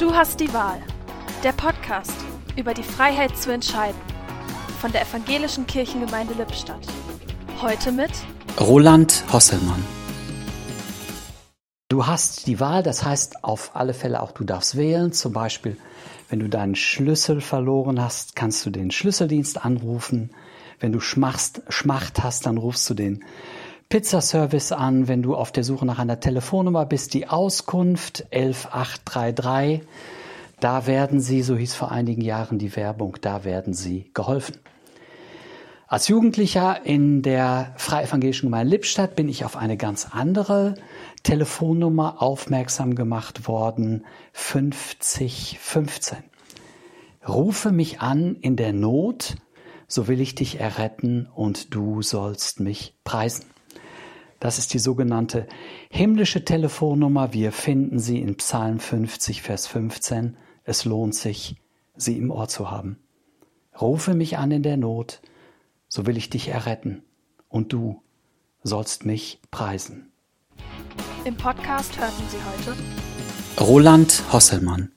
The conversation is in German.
Du hast die Wahl. Der Podcast über die Freiheit zu entscheiden. Von der Evangelischen Kirchengemeinde Lippstadt. Heute mit Roland Hosselmann. Du hast die Wahl, das heißt auf alle Fälle auch du darfst wählen. Zum Beispiel, wenn du deinen Schlüssel verloren hast, kannst du den Schlüsseldienst anrufen. Wenn du Schmacht, Schmacht hast, dann rufst du den Pizzaservice an, wenn du auf der Suche nach einer Telefonnummer bist, die Auskunft 11833. Da werden Sie, so hieß vor einigen Jahren die Werbung, da werden Sie geholfen. Als Jugendlicher in der Freievangelischen Gemeinde Lippstadt bin ich auf eine ganz andere Telefonnummer aufmerksam gemacht worden, 5015. Rufe mich an in der Not, so will ich dich erretten und du sollst mich preisen. Das ist die sogenannte himmlische Telefonnummer. Wir finden sie in Psalm 50, Vers 15. Es lohnt sich, sie im Ohr zu haben. Rufe mich an in der Not, so will ich dich erretten, und du sollst mich preisen. Im Podcast hörten Sie heute Roland Hosselmann